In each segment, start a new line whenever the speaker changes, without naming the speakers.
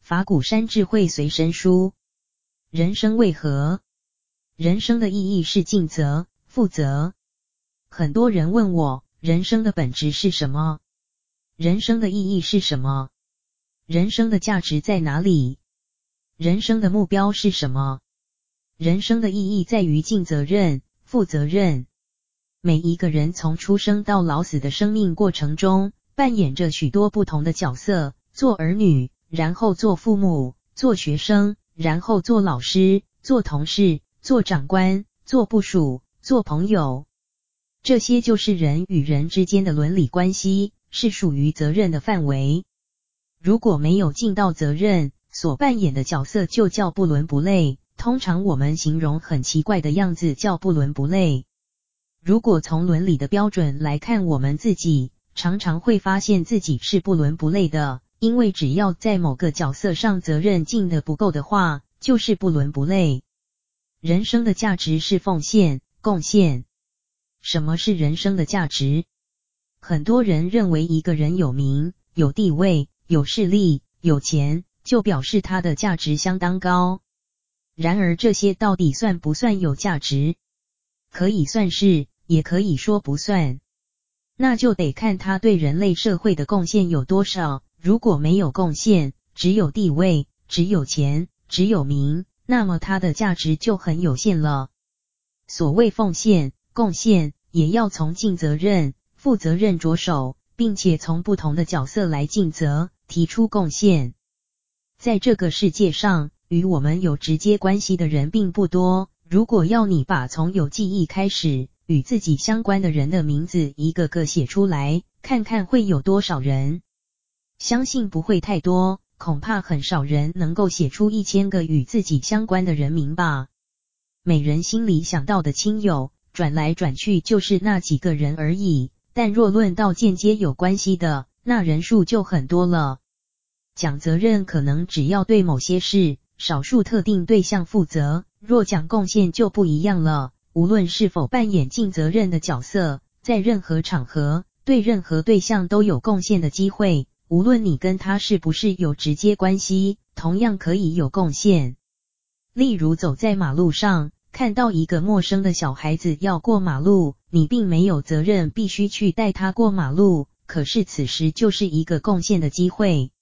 法鼓山智慧随身书。人生为何？人生的意义是尽责、负责。很多人问我，人生的本质是什么？人生的意义是什么？人生的价值在哪里？人生的目标是什么？人生的意义在于尽责任、负责任。每一个人从出生到老死的生命过程中，扮演着许多不同的角色：做儿女，然后做父母，做学生。然后做老师，做同事，做长官，做部属，做朋友，这些就是人与人之间的伦理关系，是属于责任的范围。如果没有尽到责任，所扮演的角色就叫不伦不类。通常我们形容很奇怪的样子叫不伦不类。如果从伦理的标准来看我们自己，常常会发现自己是不伦不类的。因为只要在某个角色上责任尽得不够的话，就是不伦不类。人生的价值是奉献、贡献。什么是人生的价值？很多人认为一个人有名、有地位、有势力、有钱，就表示他的价值相当高。然而这些到底算不算有价值？可以算是，也可以说不算。那就得看他对人类社会的贡献有多少。如果没有贡献，只有地位，只有钱，只有名，那么它的价值就很有限了。所谓奉献、贡献，也要从尽责任、负责任着手，并且从不同的角色来尽责，提出贡献。在这个世界上，与我们有直接关系的人并不多。如果要你把从有记忆开始与自己相关的人的名字一个个写出来，看看会有多少人。相信不会太多，恐怕很少人能够写出一千个与自己相关的人名吧。每人心里想到的亲友，转来转去就是那几个人而已。但若论到间接有关系的，那人数就很多了。讲责任，可能只要对某些事、少数特定对象负责；若讲贡献，就不一样了。无论是否扮演尽责任的角色，在任何场合，对任何对象都有贡献的机会。无论你跟他是不是有直接关系，同样可以有贡献。例如走在马路上，看到一个陌生的小孩子要过马路，你并没有责任必须去带他过马路，可是此时就是一个贡献的机会。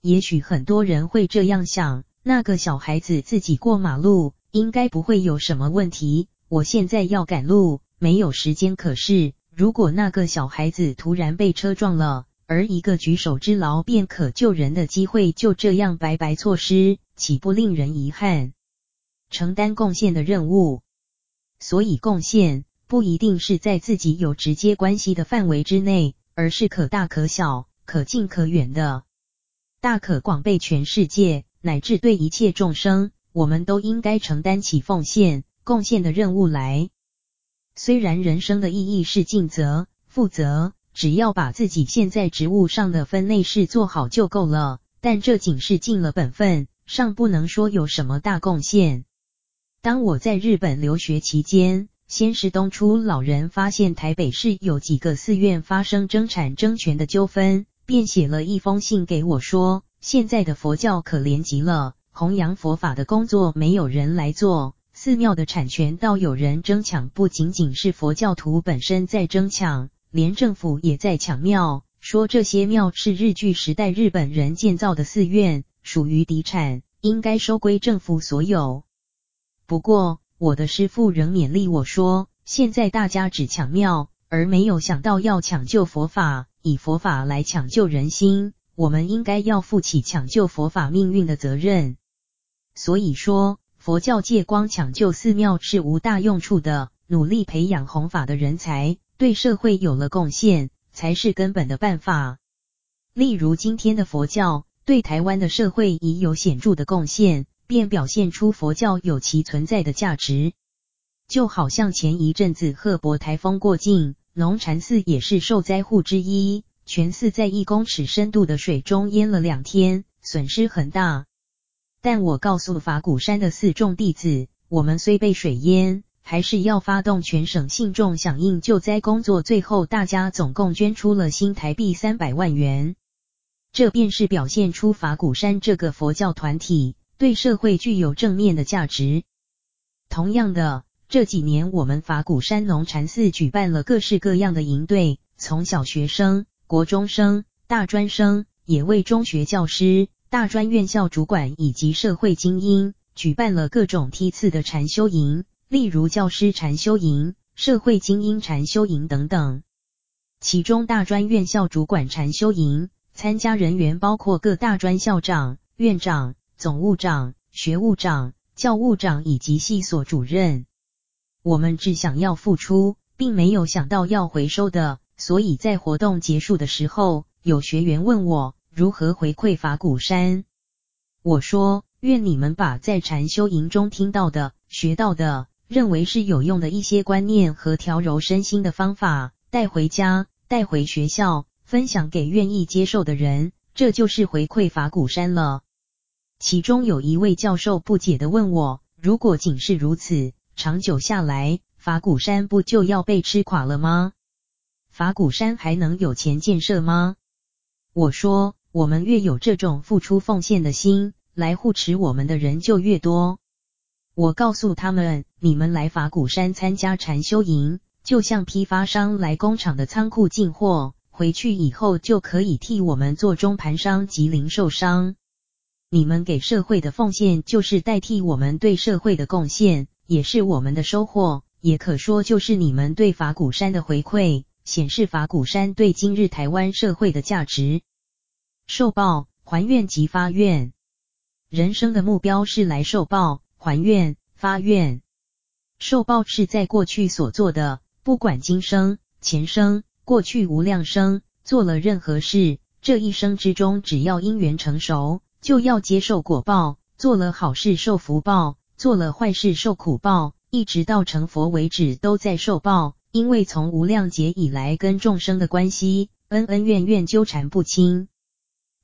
也许很多人会这样想，那个小孩子自己过马路，应该不会有什么问题。我现在要赶路，没有时间可是，如果那个小孩子突然被车撞了，而一个举手之劳便可救人的机会就这样白白错失，岂不令人遗憾？承担贡献的任务，所以贡献不一定是在自己有直接关系的范围之内，而是可大可小、可近可远的。大可广被全世界，乃至对一切众生，我们都应该承担起奉献、贡献的任务来。虽然人生的意义是尽责、负责。只要把自己现在职务上的分内事做好就够了，但这仅是尽了本分，尚不能说有什么大贡献。当我在日本留学期间，先是东出老人发现台北市有几个寺院发生争产争权的纠纷，便写了一封信给我说，现在的佛教可怜极了，弘扬佛法的工作没有人来做，寺庙的产权倒有人争抢，不仅仅是佛教徒本身在争抢。连政府也在抢庙，说这些庙是日据时代日本人建造的寺院，属于敌产，应该收归政府所有。不过，我的师父仍勉励我说，现在大家只抢庙，而没有想到要抢救佛法，以佛法来抢救人心，我们应该要负起抢救佛法命运的责任。所以说，佛教界光抢救寺庙是无大用处的，努力培养弘法的人才。对社会有了贡献，才是根本的办法。例如今天的佛教对台湾的社会已有显著的贡献，便表现出佛教有其存在的价值。就好像前一阵子赫伯台风过境，龙禅寺也是受灾户之一，全寺在一公尺深度的水中淹了两天，损失很大。但我告诉法鼓山的四众弟子，我们虽被水淹，还是要发动全省信众响应救灾工作。最后，大家总共捐出了新台币三百万元。这便是表现出法鼓山这个佛教团体对社会具有正面的价值。同样的，这几年我们法鼓山龙禅寺举办了各式各样的营队，从小学生、国中生、大专生，也为中学教师、大专院校主管以及社会精英举办了各种梯次的禅修营，例如教师禅修营、社会精英禅修营等等。其中，大专院校主管禅修营。参加人员包括各大专校长、院长、总务长、学务长、教务长以及系所主任。我们只想要付出，并没有想到要回收的。所以在活动结束的时候，有学员问我如何回馈法鼓山。我说：愿你们把在禅修营中听到的、学到的，认为是有用的一些观念和调柔身心的方法带回家，带回学校。分享给愿意接受的人，这就是回馈法鼓山了。其中有一位教授不解地问我：如果仅是如此，长久下来，法鼓山不就要被吃垮了吗？法鼓山还能有钱建设吗？我说：我们越有这种付出奉献的心，来护持我们的人就越多。我告诉他们：你们来法鼓山参加禅修营，就像批发商来工厂的仓库进货。回去以后就可以替我们做中盘商及零售商。你们给社会的奉献，就是代替我们对社会的贡献，也是我们的收获，也可说就是你们对法鼓山的回馈，显示法鼓山对今日台湾社会的价值。受报、还愿及发愿，人生的目标是来受报、还愿、发愿。受报是在过去所做的，不管今生、前生。过去无量生做了任何事，这一生之中，只要因缘成熟，就要接受果报。做了好事受福报，做了坏事受苦报，一直到成佛为止都在受报。因为从无量劫以来跟众生的关系恩恩怨怨纠缠不清。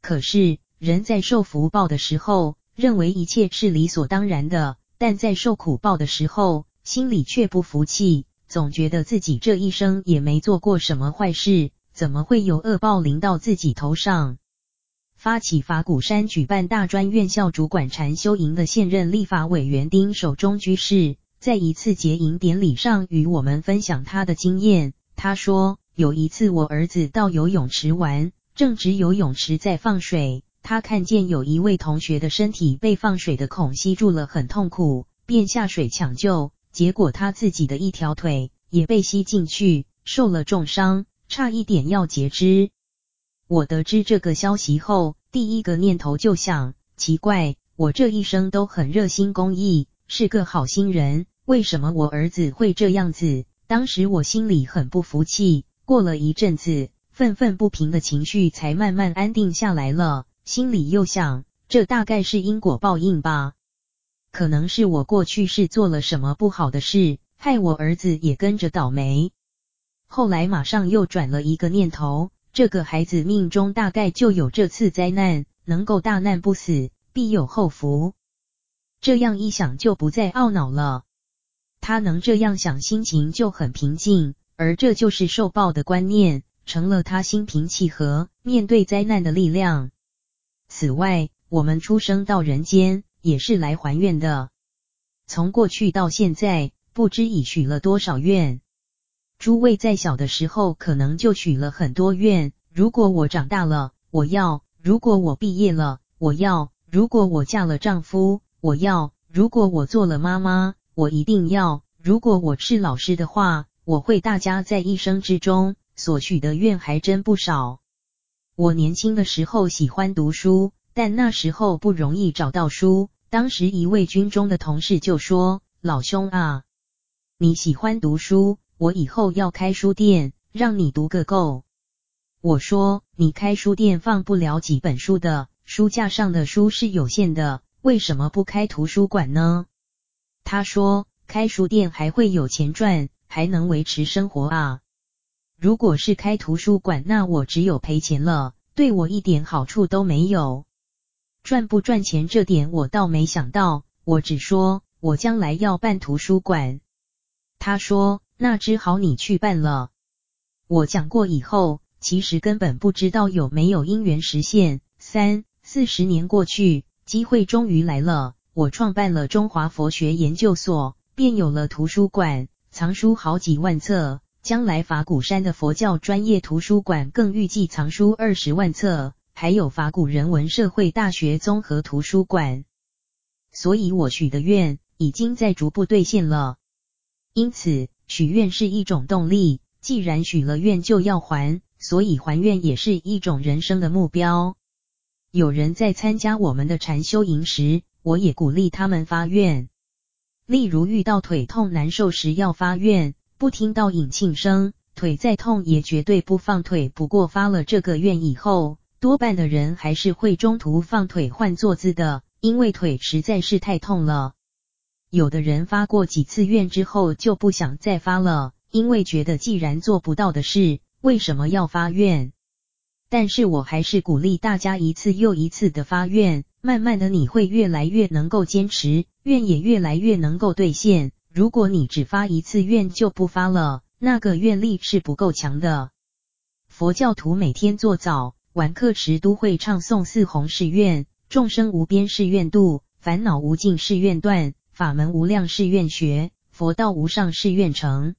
可是人在受福报的时候，认为一切是理所当然的；但在受苦报的时候，心里却不服气。总觉得自己这一生也没做过什么坏事，怎么会有恶报临到自己头上？发起法鼓山举办大专院校主管禅修营的现任立法委员丁守中居士，在一次结营典礼上与我们分享他的经验。他说，有一次我儿子到游泳池玩，正值游泳池在放水，他看见有一位同学的身体被放水的孔吸住了，很痛苦，便下水抢救。结果他自己的一条腿也被吸进去，受了重伤，差一点要截肢。我得知这个消息后，第一个念头就想：奇怪，我这一生都很热心公益，是个好心人，为什么我儿子会这样子？当时我心里很不服气。过了一阵子，愤愤不平的情绪才慢慢安定下来了。心里又想：这大概是因果报应吧。可能是我过去是做了什么不好的事，害我儿子也跟着倒霉。后来马上又转了一个念头，这个孩子命中大概就有这次灾难，能够大难不死，必有后福。这样一想就不再懊恼了。他能这样想，心情就很平静，而这就是受报的观念，成了他心平气和面对灾难的力量。此外，我们出生到人间。也是来还愿的。从过去到现在，不知已许了多少愿。诸位在小的时候可能就许了很多愿。如果我长大了，我要；如果我毕业了，我要；如果我嫁了丈夫，我要；如果我做了妈妈，我一定要；如果我是老师的话，我会。大家在一生之中所许的愿还真不少。我年轻的时候喜欢读书。但那时候不容易找到书。当时一位军中的同事就说：“老兄啊，你喜欢读书，我以后要开书店，让你读个够。”我说：“你开书店放不了几本书的，书架上的书是有限的，为什么不开图书馆呢？”他说：“开书店还会有钱赚，还能维持生活啊。如果是开图书馆，那我只有赔钱了，对我一点好处都没有。”赚不赚钱这点我倒没想到，我只说我将来要办图书馆。他说，那只好你去办了。我讲过以后，其实根本不知道有没有因缘实现。三四十年过去，机会终于来了，我创办了中华佛学研究所，便有了图书馆，藏书好几万册。将来法鼓山的佛教专业图书馆更预计藏书二十万册，还有法鼓人文社会大学综合图书馆。所以我许的愿已经在逐步兑现了。因此，许愿是一种动力。既然许了愿就要还，所以还愿也是一种人生的目标。有人在参加我们的禅修营时，我也鼓励他们发愿。例如遇到腿痛难受时要发愿，不听到引磬声，腿再痛也绝对不放腿。不过发了这个愿以后，多半的人还是会中途放腿换坐姿的，因为腿实在是太痛了。有的人发过几次愿之后就不想再发了。因为觉得既然做不到的事，为什么要发愿？但是我还是鼓励大家一次又一次的发愿，慢慢的你会越来越能够坚持，愿也越来越能够兑现。如果你只发一次愿就不发了，那个愿力是不够强的。佛教徒每天做早晚课时都会唱诵四弘誓愿：众生无边誓愿度，烦恼无尽誓愿断，法门无量誓愿学，佛道无上誓愿成。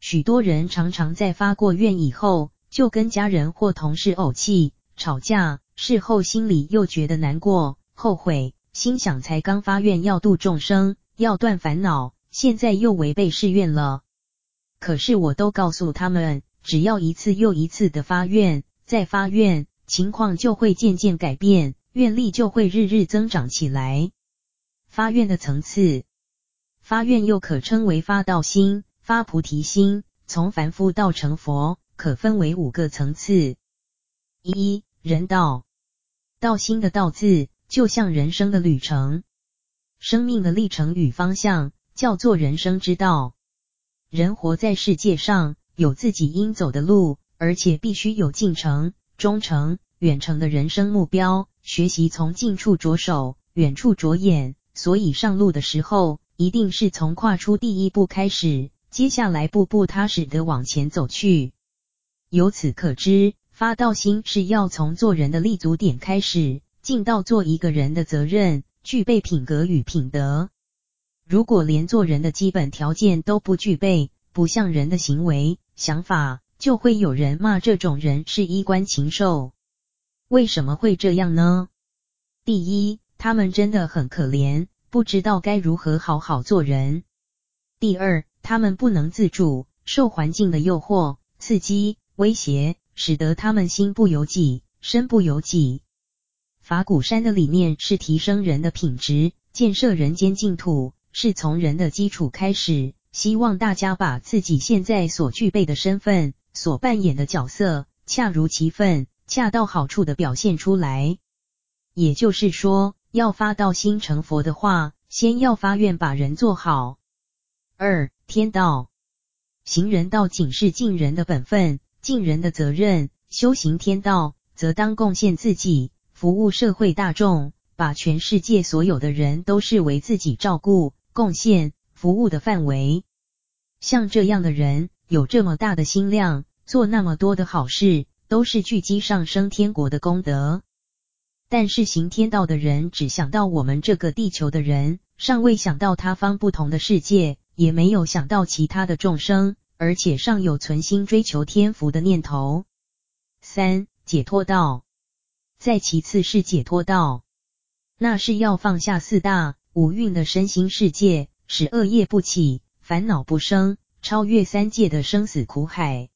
许多人常常在发过愿以后，就跟家人或同事怄气、吵架，事后心里又觉得难过、后悔，心想才刚发愿要度众生、要断烦恼，现在又违背誓愿了。可是我都告诉他们，只要一次又一次的发愿，再发愿，情况就会渐渐改变，愿力就会日日增长起来。发愿的层次，发愿又可称为发道心。发菩提心，从凡夫到成佛，可分为五个层次。一、人道，道心的道字，就像人生的旅程，生命的历程与方向，叫做人生之道。人活在世界上，有自己应走的路，而且必须有近程、中程、远程的人生目标。学习从近处着手，远处着眼，所以上路的时候，一定是从跨出第一步开始。接下来步步踏实的往前走去。由此可知，发道心是要从做人的立足点开始，尽到做一个人的责任，具备品格与品德。如果连做人的基本条件都不具备，不像人的行为、想法，就会有人骂这种人是衣冠禽兽。为什么会这样呢？第一，他们真的很可怜，不知道该如何好好做人。第二，他们不能自主，受环境的诱惑、刺激、威胁，使得他们心不由己，身不由己。法鼓山的理念是提升人的品质，建设人间净土，是从人的基础开始。希望大家把自己现在所具备的身份、所扮演的角色，恰如其分、恰到好处的表现出来。也就是说，要发道心成佛的话，先要发愿把人做好。二、天道，行人道仅是尽人的本分、尽人的责任；修行天道，则当贡献自己，服务社会大众，把全世界所有的人都视为自己照顾、贡献、服务的范围。像这样的人，有这么大的心量，做那么多的好事，都是聚积上升天国的功德。但是行天道的人，只想到我们这个地球的人，尚未想到他方不同的世界。也没有想到其他的众生，而且尚有存心追求天福的念头。三、解脱道，再其次是解脱道，那是要放下四大五蕴的身心世界，使恶业不起，烦恼不生，超越三界的生死苦海。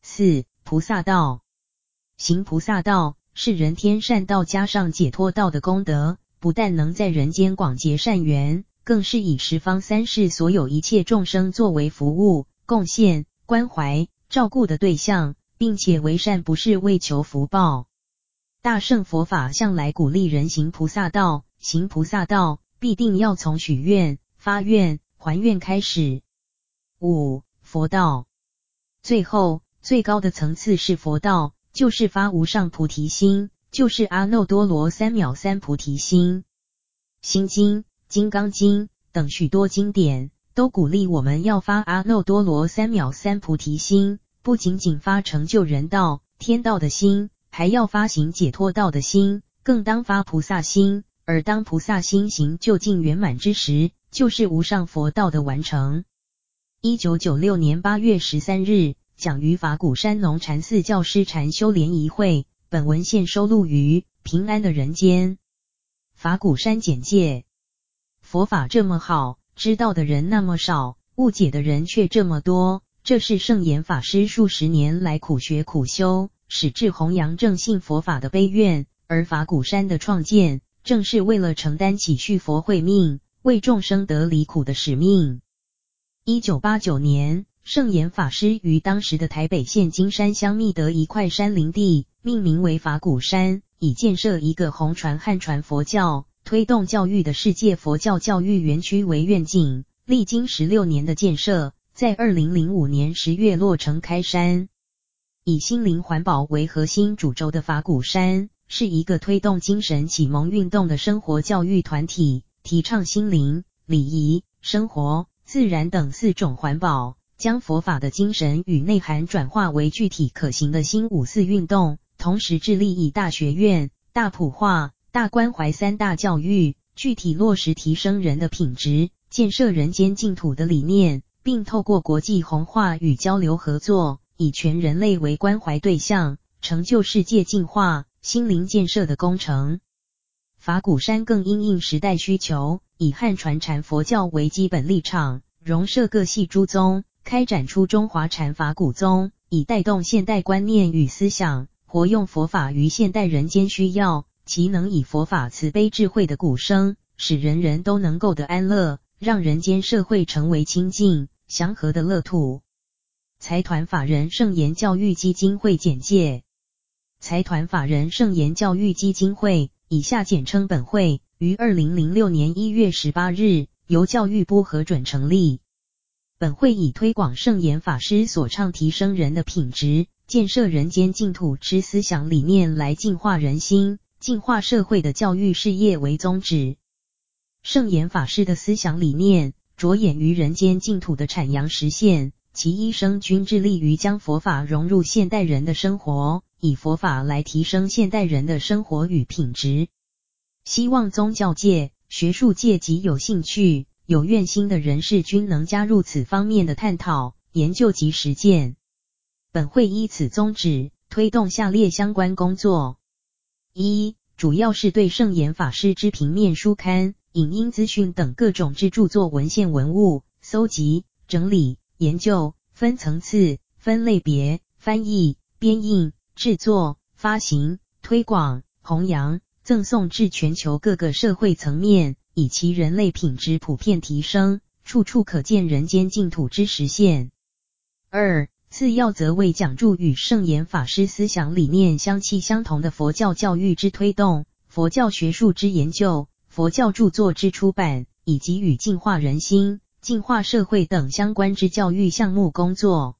四、菩萨道，行菩萨道是人天善道加上解脱道的功德，不但能在人间广结善缘。更是以十方三世所有一切众生作为服务、贡献、关怀、照顾的对象，并且为善不是为求福报。大圣佛法向来鼓励人行菩萨道，行菩萨道必定要从许愿、发愿、还愿开始。五、佛道，最后最高的层次是佛道，就是发无上菩提心，就是阿耨多罗三藐三菩提心。心经、金刚经等许多经典都鼓励我们要发阿耨多罗三藐三菩提心，不仅仅发成就人道、天道的心，还要发行解脱道的心，更当发菩萨心。而当菩萨心行究竟圆满之时，就是无上佛道的完成。一九九六年八月十三日，讲于法鼓山龙禅寺教师禅修联谊会。本文现收录于《平安的人间》。法鼓山简介：佛法这么好，知道的人那么少，误解的人却这么多。这是圣严法师数十年来苦学苦修，矢志弘扬正信佛法的悲愿。而法鼓山的创建，正是为了承担起续佛慧命，为众生得离苦的使命。一九八九年，圣严法师于当时的台北县金山乡觅得一块山林地。命名为法鼓山，以建设一个弘传汉传佛教、推动教育的世界佛教教育园区为愿景。历经十六年的建设，在二零零五年十月落成开山。以心灵环保为核心主轴的法鼓山，是一个推动精神启蒙运动的生活教育团体，提倡心灵、礼仪、生活、自然等四种环保，将佛法的精神与内涵转化为具体可行的新五四运动。同时致力以大学院、大普化、大关怀三大教育，具体落实提升人的品质、建设人间净土的理念，并透过国际弘化与交流合作，以全人类为关怀对象，成就世界净化、心灵建设的工程。法鼓山更因应时代需求，以汉传禅佛教为基本立场，融摄各系诸宗，开展出中华禅法古宗，以带动现代观念与思想。活用佛法于现代人间需要，其能以佛法慈悲智慧的鼓声，使人人都能够得安乐，让人间社会成为清净祥和的乐土。财团法人圣严教育基金会简介：财团法人圣严教育基金会（以下简称本会）于二零零六年一月十八日由教育部核准成立。本会以推广圣严法师所倡提升人的品质。建设人间净土之思想理念来净化人心、净化社会的教育事业为宗旨。圣严法师的思想理念着眼于人间净土的阐扬实现，其一生均致力于将佛法融入现代人的生活，以佛法来提升现代人的生活与品质。希望宗教界、学术界及有兴趣、有愿心的人士均能加入此方面的探讨、研究及实践。本会依此宗旨，推动下列相关工作：一、主要是对圣严法师之平面书刊、影音资讯等各种之著作文献文物搜集、整理、研究，分层次、分类别、翻译、编印、制作、发行、推广、弘扬、赠送至全球各个社会层面，以其人类品质普遍提升，处处可见人间净土之实现。二、次要则为讲助与圣严法师思想理念相契相同的佛教教育之推动、佛教学术之研究、佛教著作之出版，以及与净化人心、净化社会等相关之教育项目工作。